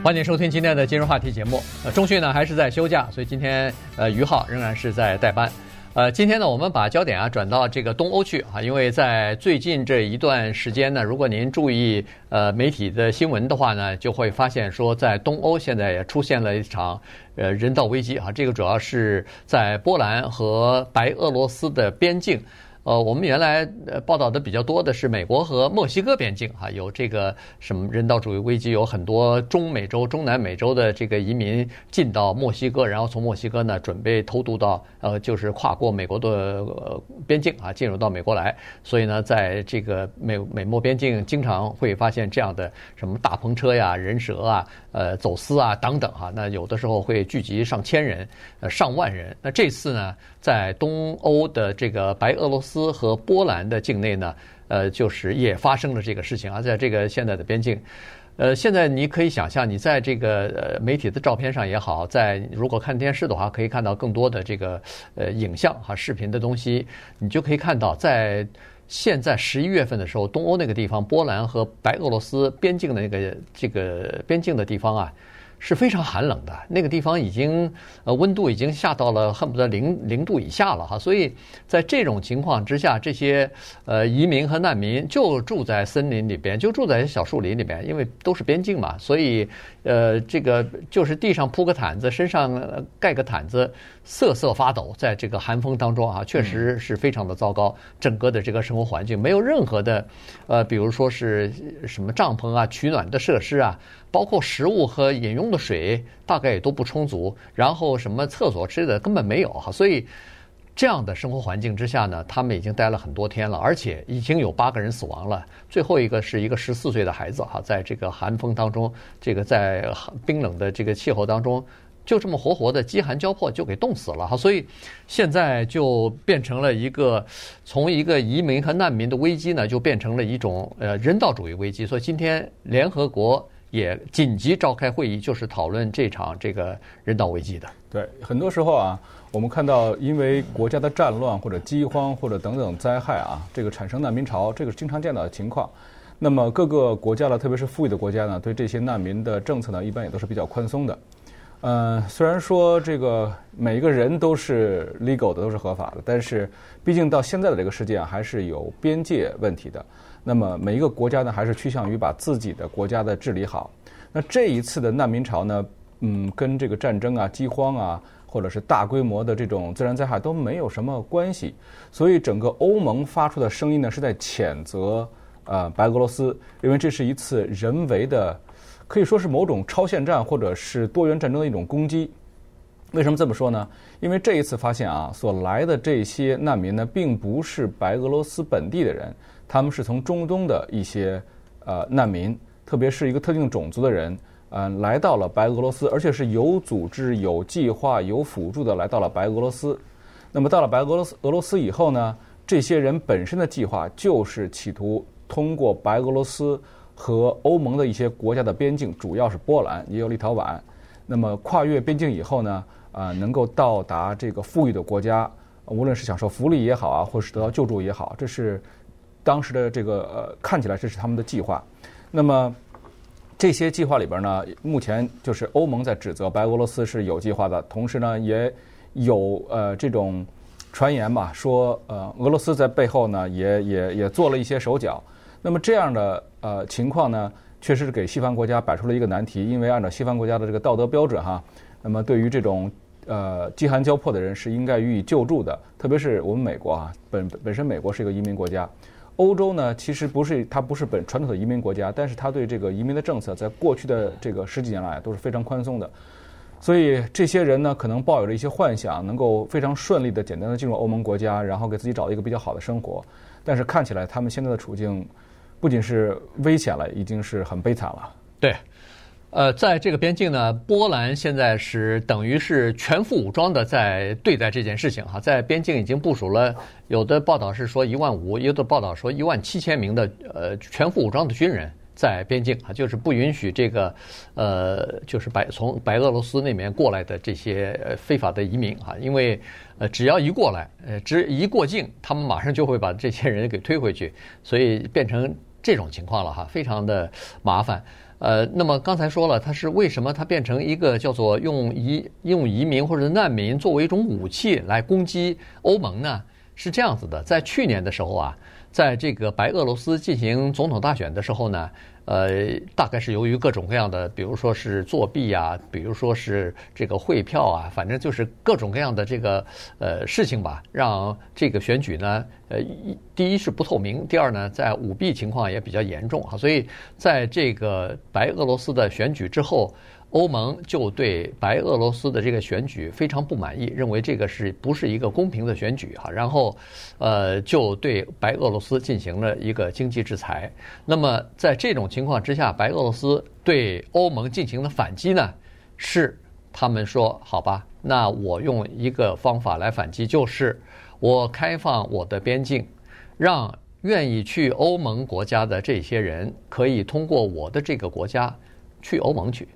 欢迎收听今天的今日话题节目。呃，钟迅呢还是在休假，所以今天呃于浩仍然是在代班。呃，今天呢我们把焦点啊转到这个东欧去啊，因为在最近这一段时间呢，如果您注意呃媒体的新闻的话呢，就会发现说在东欧现在也出现了一场呃人道危机啊，这个主要是在波兰和白俄罗斯的边境。呃，我们原来呃报道的比较多的是美国和墨西哥边境哈，有这个什么人道主义危机，有很多中美洲、中南美洲的这个移民进到墨西哥，然后从墨西哥呢准备偷渡到呃，就是跨过美国的呃边境啊，进入到美国来。所以呢，在这个美美墨边境，经常会发现这样的什么大篷车呀、人蛇啊、呃走私啊等等哈。那有的时候会聚集上千人、呃上万人。那这次呢，在东欧的这个白俄罗斯。斯和波兰的境内呢，呃，就是也发生了这个事情啊，在这个现在的边境，呃，现在你可以想象，你在这个呃媒体的照片上也好，在如果看电视的话，可以看到更多的这个呃影像哈、视频的东西，你就可以看到，在现在十一月份的时候，东欧那个地方，波兰和白俄罗斯边境的那个这个边境的地方啊。是非常寒冷的，那个地方已经呃温度已经下到了恨不得零零度以下了哈，所以在这种情况之下，这些呃移民和难民就住在森林里边，就住在小树林里边，因为都是边境嘛，所以呃这个就是地上铺个毯子，身上盖个毯子，瑟瑟发抖，在这个寒风当中啊，确实是非常的糟糕，整个的这个生活环境没有任何的呃，比如说是什么帐篷啊、取暖的设施啊。包括食物和饮用的水大概也都不充足，然后什么厕所之类的根本没有哈，所以这样的生活环境之下呢，他们已经待了很多天了，而且已经有八个人死亡了，最后一个是一个十四岁的孩子哈，在这个寒风当中，这个在冰冷的这个气候当中，就这么活活的饥寒交迫就给冻死了哈，所以现在就变成了一个从一个移民和难民的危机呢，就变成了一种呃人道主义危机，所以今天联合国。也紧急召开会议，就是讨论这场这个人道危机的。对，很多时候啊，我们看到因为国家的战乱或者饥荒或者等等灾害啊，这个产生难民潮，这个是经常见到的情况。那么各个国家呢，特别是富裕的国家呢，对这些难民的政策呢，一般也都是比较宽松的。嗯、呃，虽然说这个每一个人都是 legal 的，都是合法的，但是毕竟到现在的这个世界啊，还是有边界问题的。那么每一个国家呢，还是趋向于把自己的国家的治理好。那这一次的难民潮呢，嗯，跟这个战争啊、饥荒啊，或者是大规模的这种自然灾害都没有什么关系。所以整个欧盟发出的声音呢，是在谴责呃白俄罗斯，认为这是一次人为的，可以说是某种超限战或者是多元战争的一种攻击。为什么这么说呢？因为这一次发现啊，所来的这些难民呢，并不是白俄罗斯本地的人。他们是从中东的一些呃难民，特别是一个特定种族的人，嗯、呃，来到了白俄罗斯，而且是有组织、有计划、有辅助的来到了白俄罗斯。那么到了白俄罗斯俄罗斯以后呢，这些人本身的计划就是企图通过白俄罗斯和欧盟的一些国家的边境，主要是波兰，也有立陶宛。那么跨越边境以后呢，啊、呃，能够到达这个富裕的国家，无论是享受福利也好啊，或是得到救助也好，这是。当时的这个呃，看起来这是他们的计划。那么这些计划里边呢，目前就是欧盟在指责白俄罗斯是有计划的，同时呢也有呃这种传言吧，说呃俄罗斯在背后呢也也也做了一些手脚。那么这样的呃情况呢，确实是给西方国家摆出了一个难题，因为按照西方国家的这个道德标准哈，那么对于这种呃饥寒交迫的人是应该予以救助的，特别是我们美国啊，本本身美国是一个移民国家。欧洲呢，其实不是它不是本传统的移民国家，但是它对这个移民的政策，在过去的这个十几年来都是非常宽松的，所以这些人呢，可能抱有了一些幻想，能够非常顺利的、简单的进入欧盟国家，然后给自己找到一个比较好的生活，但是看起来他们现在的处境，不仅是危险了，已经是很悲惨了。对。呃，在这个边境呢，波兰现在是等于是全副武装的在对待这件事情哈，在边境已经部署了，有的报道是说一万五，有的报道说一万七千名的呃全副武装的军人在边境啊，就是不允许这个呃就是白从白俄罗斯那边过来的这些非法的移民啊，因为呃只要一过来，呃只一过境，他们马上就会把这些人给推回去，所以变成。这种情况了哈，非常的麻烦。呃，那么刚才说了，它是为什么它变成一个叫做用移用移民或者难民作为一种武器来攻击欧盟呢？是这样子的，在去年的时候啊，在这个白俄罗斯进行总统大选的时候呢。呃，大概是由于各种各样的，比如说是作弊啊，比如说是这个汇票啊，反正就是各种各样的这个呃事情吧，让这个选举呢，呃，第一是不透明，第二呢，在舞弊情况也比较严重啊，所以在这个白俄罗斯的选举之后。欧盟就对白俄罗斯的这个选举非常不满意，认为这个是不是一个公平的选举哈？然后，呃，就对白俄罗斯进行了一个经济制裁。那么在这种情况之下，白俄罗斯对欧盟进行的反击呢，是他们说好吧，那我用一个方法来反击，就是我开放我的边境，让愿意去欧盟国家的这些人可以通过我的这个国家去欧盟去。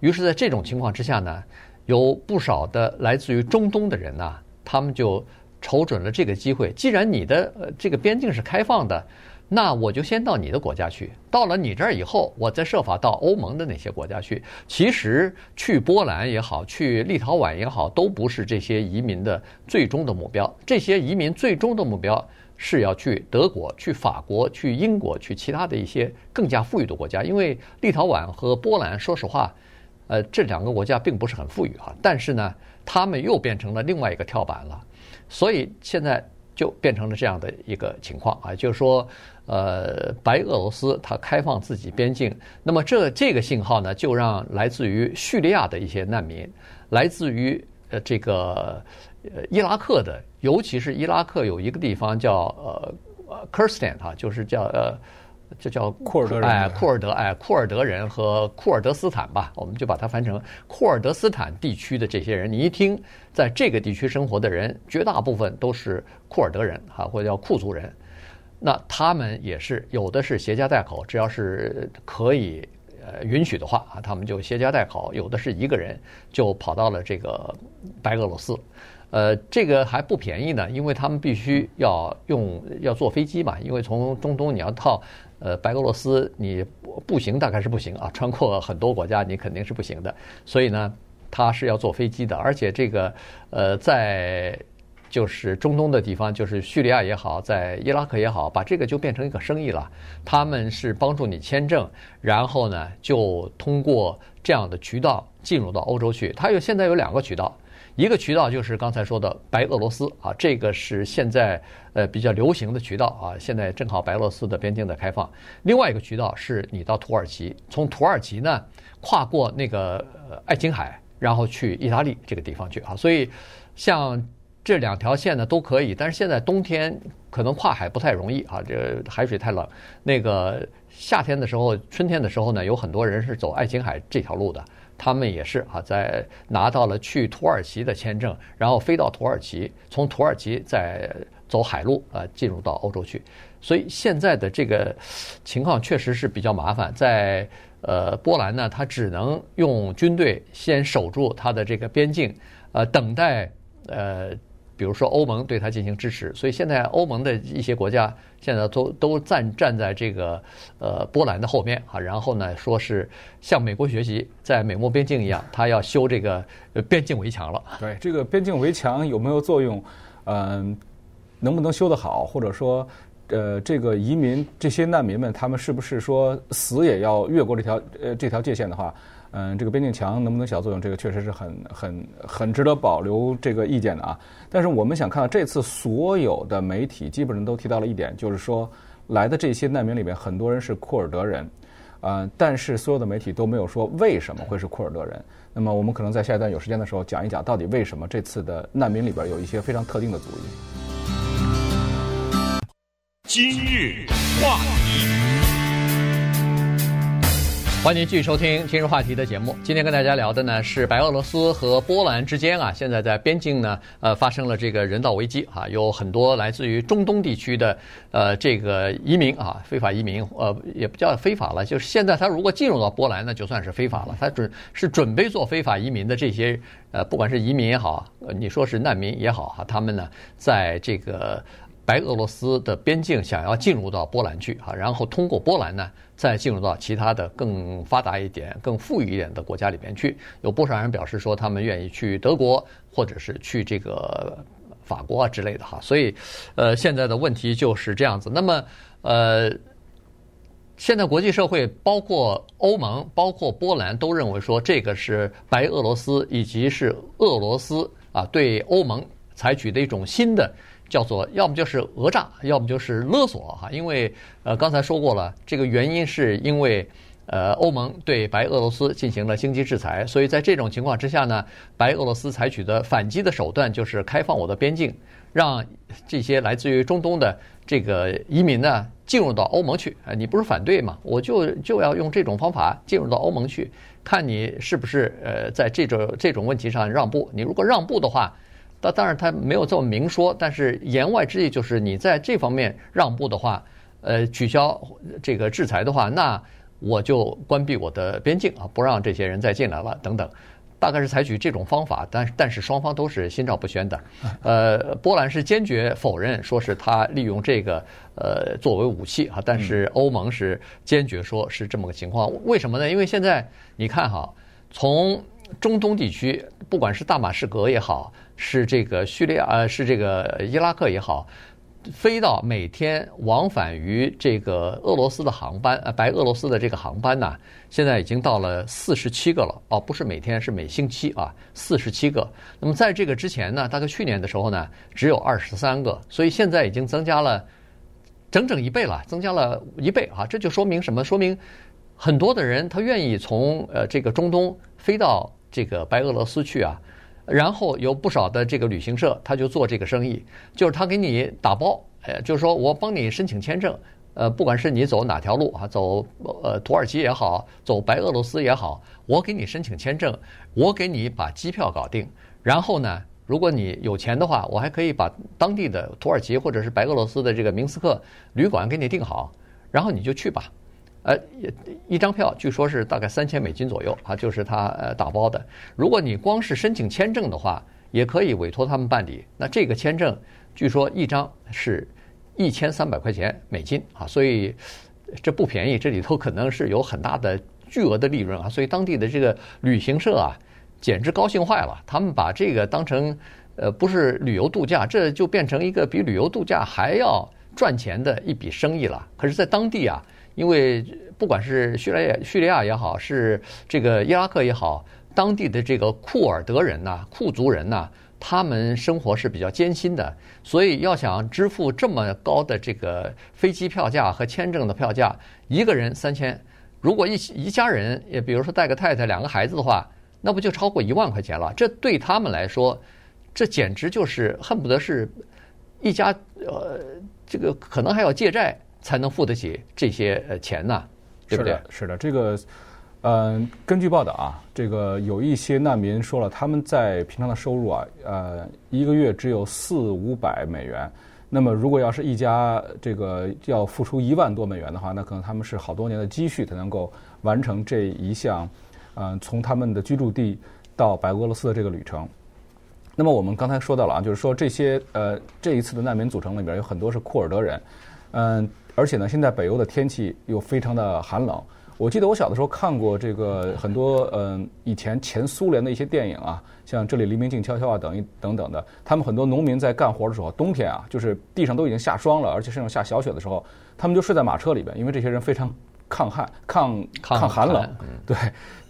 于是，在这种情况之下呢，有不少的来自于中东的人呐，他们就瞅准了这个机会。既然你的呃这个边境是开放的，那我就先到你的国家去。到了你这儿以后，我再设法到欧盟的那些国家去。其实去波兰也好，去立陶宛也好，都不是这些移民的最终的目标。这些移民最终的目标是要去德国、去法国、去英国、去其他的一些更加富裕的国家。因为立陶宛和波兰，说实话。呃，这两个国家并不是很富裕哈，但是呢，他们又变成了另外一个跳板了，所以现在就变成了这样的一个情况啊，就是说，呃，白俄罗斯它开放自己边境，那么这这个信号呢，就让来自于叙利亚的一些难民，来自于呃这个呃伊拉克的，尤其是伊拉克有一个地方叫呃呃 Kurdistan 哈，就是叫呃。这叫库尔德人，哎，库尔德，哎，库尔德人和库尔德斯坦吧，我们就把它翻成库尔德斯坦地区的这些人。你一听，在这个地区生活的人，绝大部分都是库尔德人，哈，或者叫库族人。那他们也是有的是携家带口，只要是可以呃允许的话啊，他们就携家带口；有的是一个人就跑到了这个白俄罗斯。呃，这个还不便宜呢，因为他们必须要用要坐飞机嘛，因为从中东你要到呃白俄罗斯，你步行大概是不行啊，穿过很多国家你肯定是不行的，所以呢，他是要坐飞机的，而且这个呃在就是中东的地方，就是叙利亚也好，在伊拉克也好，把这个就变成一个生意了，他们是帮助你签证，然后呢就通过这样的渠道进入到欧洲去，它有现在有两个渠道。一个渠道就是刚才说的白俄罗斯啊，这个是现在呃比较流行的渠道啊。现在正好白俄罗斯的边境在开放。另外一个渠道是你到土耳其，从土耳其呢跨过那个爱琴海，然后去意大利这个地方去啊。所以像这两条线呢都可以，但是现在冬天可能跨海不太容易啊，这海水太冷。那个夏天的时候、春天的时候呢，有很多人是走爱琴海这条路的。他们也是啊，在拿到了去土耳其的签证，然后飞到土耳其，从土耳其再走海路啊进入到欧洲去。所以现在的这个情况确实是比较麻烦。在呃波兰呢，他只能用军队先守住他的这个边境，呃，等待呃。比如说欧盟对他进行支持，所以现在欧盟的一些国家现在都都站站在这个呃波兰的后面啊，然后呢说是向美国学习，在美墨边境一样，他要修这个边境围墙了。对，这个边境围墙有没有作用？嗯，能不能修得好？或者说，呃，这个移民这些难民们，他们是不是说死也要越过这条呃这条界限的话？嗯，这个边境墙能不能起到作用？这个确实是很很很值得保留这个意见的啊。但是我们想看到这次所有的媒体基本上都提到了一点，就是说来的这些难民里面很多人是库尔德人，呃，但是所有的媒体都没有说为什么会是库尔德人。那么我们可能在下一段有时间的时候讲一讲，到底为什么这次的难民里边有一些非常特定的族裔。今日话题。欢迎继续收听今日话题的节目。今天跟大家聊的呢是白俄罗斯和波兰之间啊，现在在边境呢，呃，发生了这个人道危机啊，有很多来自于中东地区的呃这个移民啊，非法移民，呃，也不叫非法了，就是现在他如果进入到波兰，那就算是非法了。他准是准备做非法移民的这些呃，不管是移民也好，你说是难民也好哈，他们呢在这个。白俄罗斯的边境，想要进入到波兰去啊，然后通过波兰呢，再进入到其他的更发达一点、更富裕一点的国家里边去。有不少人表示说，他们愿意去德国，或者是去这个法国啊之类的哈。所以，呃，现在的问题就是这样子。那么，呃，现在国际社会，包括欧盟、包括波兰，都认为说，这个是白俄罗斯以及是俄罗斯啊对欧盟采取的一种新的。叫做要么就是讹诈，要么就是勒索哈，因为呃刚才说过了，这个原因是因为呃欧盟对白俄罗斯进行了经济制裁，所以在这种情况之下呢，白俄罗斯采取的反击的手段就是开放我的边境，让这些来自于中东的这个移民呢进入到欧盟去啊，你不是反对吗？我就就要用这种方法进入到欧盟去，看你是不是呃在这种这种问题上让步，你如果让步的话。那当然，他没有这么明说，但是言外之意就是，你在这方面让步的话，呃，取消这个制裁的话，那我就关闭我的边境啊，不让这些人再进来了，等等，大概是采取这种方法。但但是双方都是心照不宣的。呃，波兰是坚决否认，说是他利用这个呃作为武器啊，但是欧盟是坚决说是这么个情况。为什么呢？因为现在你看哈，从中东地区，不管是大马士革也好，是这个叙利亚呃，是这个伊拉克也好，飞到每天往返于这个俄罗斯的航班，呃，白俄罗斯的这个航班呢，现在已经到了四十七个了。哦，不是每天，是每星期啊，四十七个。那么在这个之前呢，大概去年的时候呢，只有二十三个，所以现在已经增加了整整一倍了，增加了一倍啊！这就说明什么？说明很多的人他愿意从呃这个中东飞到这个白俄罗斯去啊。然后有不少的这个旅行社，他就做这个生意，就是他给你打包，呃，就是说我帮你申请签证，呃，不管是你走哪条路啊，走呃土耳其也好，走白俄罗斯也好，我给你申请签证，我给你把机票搞定，然后呢，如果你有钱的话，我还可以把当地的土耳其或者是白俄罗斯的这个明斯克旅馆给你订好，然后你就去吧。呃，一张票据说是大概三千美金左右啊，就是他呃打包的。如果你光是申请签证的话，也可以委托他们办理。那这个签证据说一张是一千三百块钱美金啊，所以这不便宜。这里头可能是有很大的巨额的利润啊，所以当地的这个旅行社啊，简直高兴坏了。他们把这个当成呃不是旅游度假，这就变成一个比旅游度假还要赚钱的一笔生意了。可是，在当地啊。因为不管是叙利亚、叙利亚也好，是这个伊拉克也好，当地的这个库尔德人呐、库族人呐，他们生活是比较艰辛的，所以要想支付这么高的这个飞机票价和签证的票价，一个人三千，如果一一家人，也比如说带个太太、两个孩子的话，那不就超过一万块钱了？这对他们来说，这简直就是恨不得是一家呃，这个可能还要借债。才能付得起这些呃钱呢，对不对？是的，是的，这个，嗯，根据报道啊，这个有一些难民说了，他们在平常的收入啊，呃，一个月只有四五百美元。那么，如果要是一家这个要付出一万多美元的话，那可能他们是好多年的积蓄才能够完成这一项，嗯，从他们的居住地到白俄罗斯的这个旅程。那么，我们刚才说到了啊，就是说这些呃这一次的难民组成里边有很多是库尔德人，嗯。而且呢，现在北欧的天气又非常的寒冷。我记得我小的时候看过这个很多嗯、呃、以前前苏联的一些电影啊，像这里黎明静悄悄啊等一等等的。他们很多农民在干活的时候，冬天啊，就是地上都已经下霜了，而且甚至下小雪的时候，他们就睡在马车里边，因为这些人非常抗旱、抗 抗寒冷。对，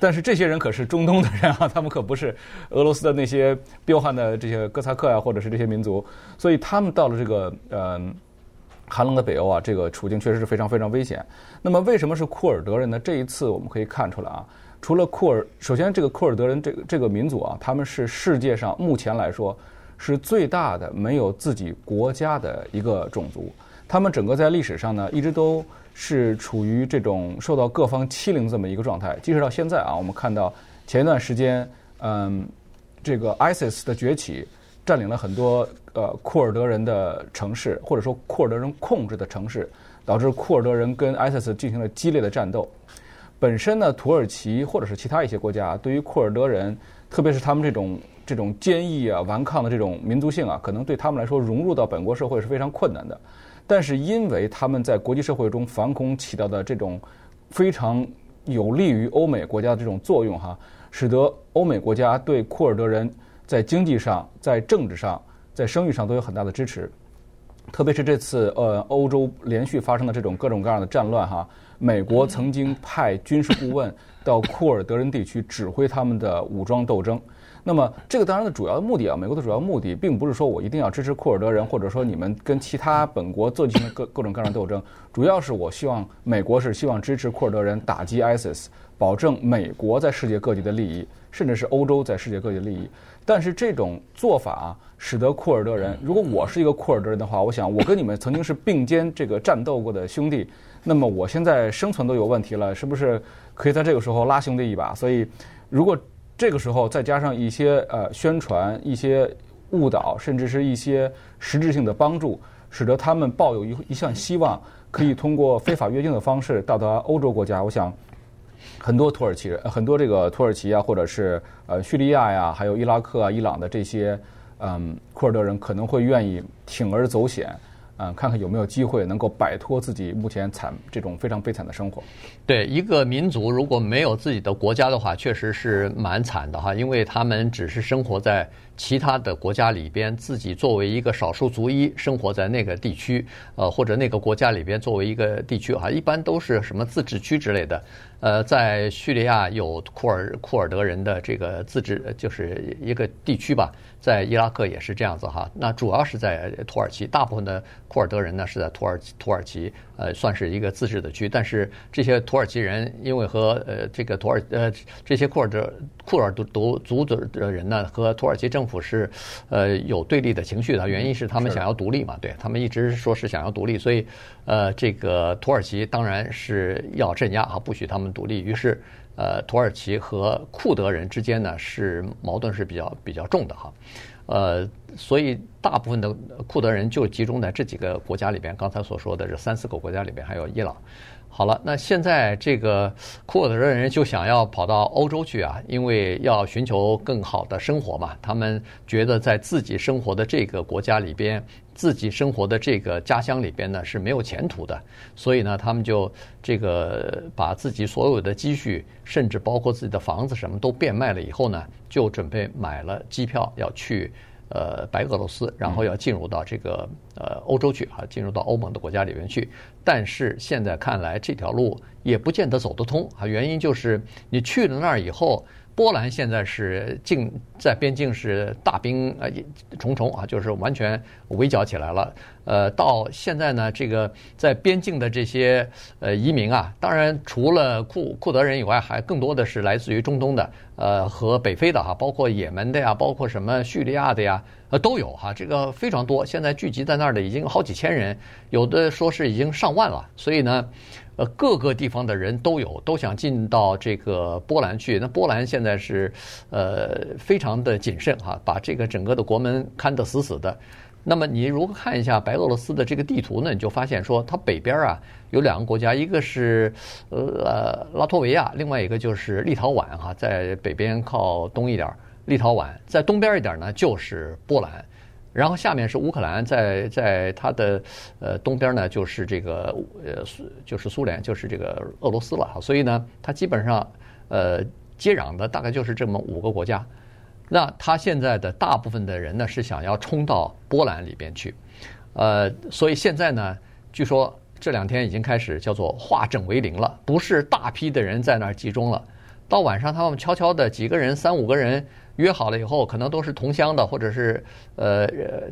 但是这些人可是中东的人啊，他们可不是俄罗斯的那些彪悍的这些哥萨克啊，或者是这些民族，所以他们到了这个嗯。呃寒冷的北欧啊，这个处境确实是非常非常危险。那么为什么是库尔德人呢？这一次我们可以看出来啊，除了库尔，首先这个库尔德人这个这个民族啊，他们是世界上目前来说是最大的没有自己国家的一个种族。他们整个在历史上呢，一直都是处于这种受到各方欺凌这么一个状态。即使到现在啊，我们看到前一段时间，嗯，这个 ISIS 的崛起。占领了很多呃库尔德人的城市，或者说库尔德人控制的城市，导致库尔德人跟 ISIS 进行了激烈的战斗。本身呢，土耳其或者是其他一些国家，对于库尔德人，特别是他们这种这种坚毅啊、顽抗的这种民族性啊，可能对他们来说融入到本国社会是非常困难的。但是因为他们在国际社会中反恐起到的这种非常有利于欧美国家的这种作用哈，使得欧美国家对库尔德人在经济上、在政治上、在声誉上都有很大的支持。特别是这次呃，欧洲连续发生的这种各种各样的战乱哈。美国曾经派军事顾问到库尔德人地区指挥他们的武装斗争。那么，这个当然的主要的目的啊，美国的主要目的并不是说我一定要支持库尔德人，或者说你们跟其他本国做进行各各种各样的斗争。主要是我希望美国是希望支持库尔德人打击 ISIS，保证美国在世界各地的利益，甚至是欧洲在世界各地的利益。但是这种做法啊，使得库尔德人，如果我是一个库尔德人的话，我想我跟你们曾经是并肩这个战斗过的兄弟。那么我现在生存都有问题了，是不是可以在这个时候拉兄弟一把？所以，如果这个时候再加上一些呃宣传、一些误导，甚至是一些实质性的帮助，使得他们抱有一一项希望，可以通过非法越境的方式到达欧洲国家。我想，很多土耳其人、很多这个土耳其啊，或者是呃叙利亚呀，还有伊拉克啊、伊朗的这些嗯库尔德人，可能会愿意铤而走险。嗯，看看有没有机会能够摆脱自己目前惨这种非常悲惨的生活。对，一个民族如果没有自己的国家的话，确实是蛮惨的哈，因为他们只是生活在其他的国家里边，自己作为一个少数族裔生活在那个地区，呃，或者那个国家里边作为一个地区哈，一般都是什么自治区之类的。呃，在叙利亚有库尔库尔德人的这个自治，就是一个地区吧。在伊拉克也是这样子哈。那主要是在土耳其，大部分的库尔德人呢是在土耳土耳其，呃，算是一个自治的区。但是这些土耳其人因为和呃这个土耳呃这些库尔德库尔德族的人呢和土耳其政府是呃有对立的情绪的，原因是他们想要独立嘛，对他们一直说是想要独立，所以呃这个土耳其当然是要镇压啊，不许他们独立。于是。呃，土耳其和库德人之间呢是矛盾是比较比较重的哈，呃，所以大部分的库德人就集中在这几个国家里边。刚才所说的这三四个国家里边，还有伊朗。好了，那现在这个库尔德人就想要跑到欧洲去啊，因为要寻求更好的生活嘛。他们觉得在自己生活的这个国家里边。自己生活的这个家乡里边呢是没有前途的，所以呢，他们就这个把自己所有的积蓄，甚至包括自己的房子什么都变卖了以后呢，就准备买了机票要去呃白俄罗斯，然后要进入到这个呃欧洲去啊，进入到欧盟的国家里面去。但是现在看来这条路也不见得走得通啊，原因就是你去了那儿以后。波兰现在是境在边境是大兵呃重重啊，就是完全围剿起来了。呃，到现在呢，这个在边境的这些呃移民啊，当然除了库库德人以外，还更多的是来自于中东的呃和北非的哈，包括也门的呀，包括什么叙利亚的呀，呃都有哈，这个非常多。现在聚集在那儿的已经有好几千人，有的说是已经上万了。所以呢。呃，各个地方的人都有，都想进到这个波兰去。那波兰现在是呃非常的谨慎哈，把这个整个的国门看得死死的。那么你如果看一下白俄罗斯的这个地图呢，你就发现说它北边啊有两个国家，一个是呃拉脱维亚，另外一个就是立陶宛哈，在北边靠东一点，立陶宛在东边一点呢就是波兰。然后下面是乌克兰，在在它的呃东边呢，就是这个呃苏就是苏联，就是这个俄罗斯了。所以呢，它基本上呃接壤的大概就是这么五个国家。那他现在的大部分的人呢，是想要冲到波兰里边去，呃，所以现在呢，据说这两天已经开始叫做化整为零了，不是大批的人在那儿集中了。到晚上，他们悄悄的几个人，三五个人。约好了以后，可能都是同乡的，或者是呃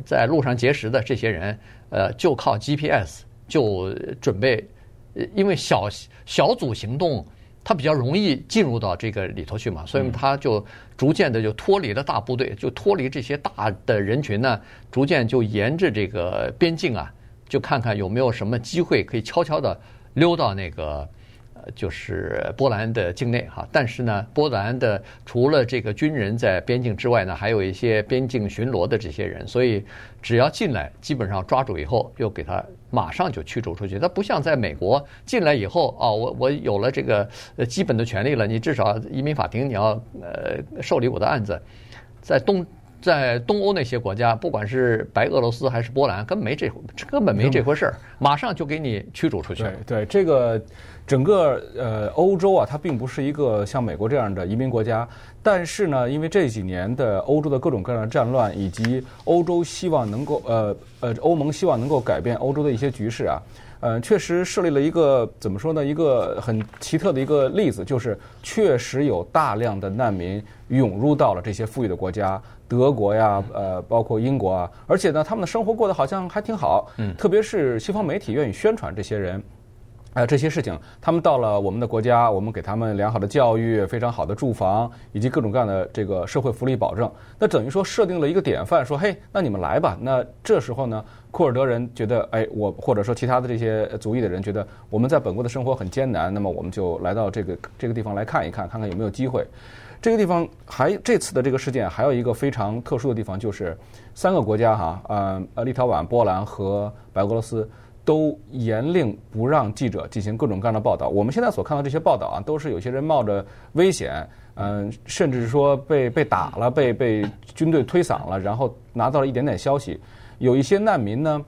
在路上结识的这些人，呃，就靠 GPS 就准备，因为小小组行动，他比较容易进入到这个里头去嘛，所以他就逐渐的就脱离了大部队，就脱离这些大的人群呢，逐渐就沿着这个边境啊，就看看有没有什么机会可以悄悄的溜到那个就是波兰的境内哈。但是呢，波兰的除了这个军人在边境之外呢，还有一些边境巡逻的这些人，所以只要进来，基本上抓住以后又给他马上就驱逐出去。他不像在美国进来以后啊，我我有了这个基本的权利了，你至少移民法庭你要呃受理我的案子，在东。在东欧那些国家，不管是白俄罗斯还是波兰，根本没这根本没这回事儿，马上就给你驱逐出去。对对，这个整个呃欧洲啊，它并不是一个像美国这样的移民国家，但是呢，因为这几年的欧洲的各种各样的战乱，以及欧洲希望能够呃呃欧盟希望能够改变欧洲的一些局势啊。呃，确实设立了一个怎么说呢？一个很奇特的一个例子，就是确实有大量的难民涌入到了这些富裕的国家，德国呀，呃，包括英国啊，而且呢，他们的生活过得好像还挺好。嗯，特别是西方媒体愿意宣传这些人。哎，这些事情，他们到了我们的国家，我们给他们良好的教育、非常好的住房，以及各种各样的这个社会福利保证。那等于说设定了一个典范，说，嘿，那你们来吧。那这时候呢，库尔德人觉得，哎，我或者说其他的这些族裔的人觉得，我们在本国的生活很艰难，那么我们就来到这个这个地方来看一看，看看有没有机会。这个地方还这次的这个事件还有一个非常特殊的地方，就是三个国家哈，呃呃，立陶宛、波兰和白俄罗斯。都严令不让记者进行各种各样的报道。我们现在所看到这些报道啊，都是有些人冒着危险，嗯，甚至说被被打了、被被军队推搡了，然后拿到了一点点消息。有一些难民呢，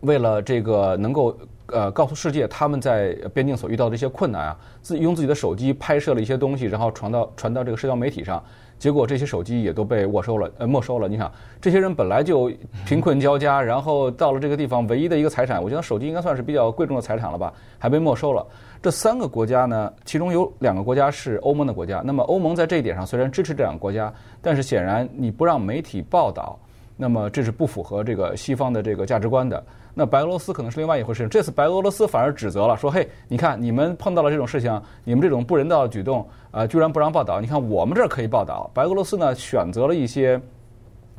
为了这个能够呃告诉世界他们在边境所遇到的一些困难啊，自己用自己的手机拍摄了一些东西，然后传到传到这个社交媒体上。结果这些手机也都被没收了，呃，没收了。你想，这些人本来就贫困交加，然后到了这个地方，唯一的一个财产，我觉得手机应该算是比较贵重的财产了吧，还被没收了。这三个国家呢，其中有两个国家是欧盟的国家。那么欧盟在这一点上虽然支持这两个国家，但是显然你不让媒体报道，那么这是不符合这个西方的这个价值观的。那白俄罗斯可能是另外一回事。这次白俄罗斯反而指责了，说：“嘿，你看你们碰到了这种事情，你们这种不人道的举动，啊、呃，居然不让报道。你看我们这儿可以报道。白俄罗斯呢，选择了一些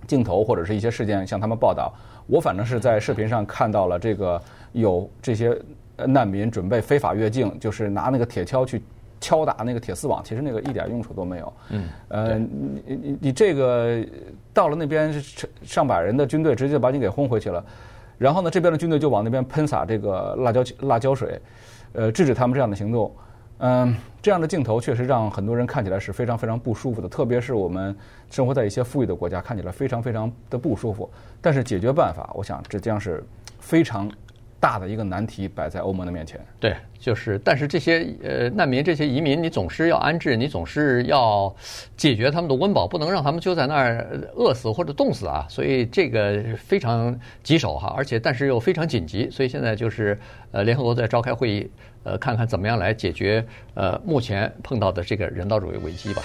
镜头或者是一些事件向他们报道。我反正是在视频上看到了这个有这些难民准备非法越境，就是拿那个铁锹去敲打那个铁丝网，其实那个一点用处都没有。嗯，呃，你你你这个到了那边上百人的军队直接把你给轰回去了。”然后呢，这边的军队就往那边喷洒这个辣椒辣椒水，呃，制止他们这样的行动。嗯，这样的镜头确实让很多人看起来是非常非常不舒服的，特别是我们生活在一些富裕的国家，看起来非常非常的不舒服。但是解决办法，我想这将是非常。大的一个难题摆在欧盟的面前。对，就是，但是这些呃难民、这些移民，你总是要安置，你总是要解决他们的温饱，不能让他们就在那儿饿死或者冻死啊。所以这个非常棘手哈，而且但是又非常紧急。所以现在就是呃联合国在召开会议，呃看看怎么样来解决呃目前碰到的这个人道主义危机吧。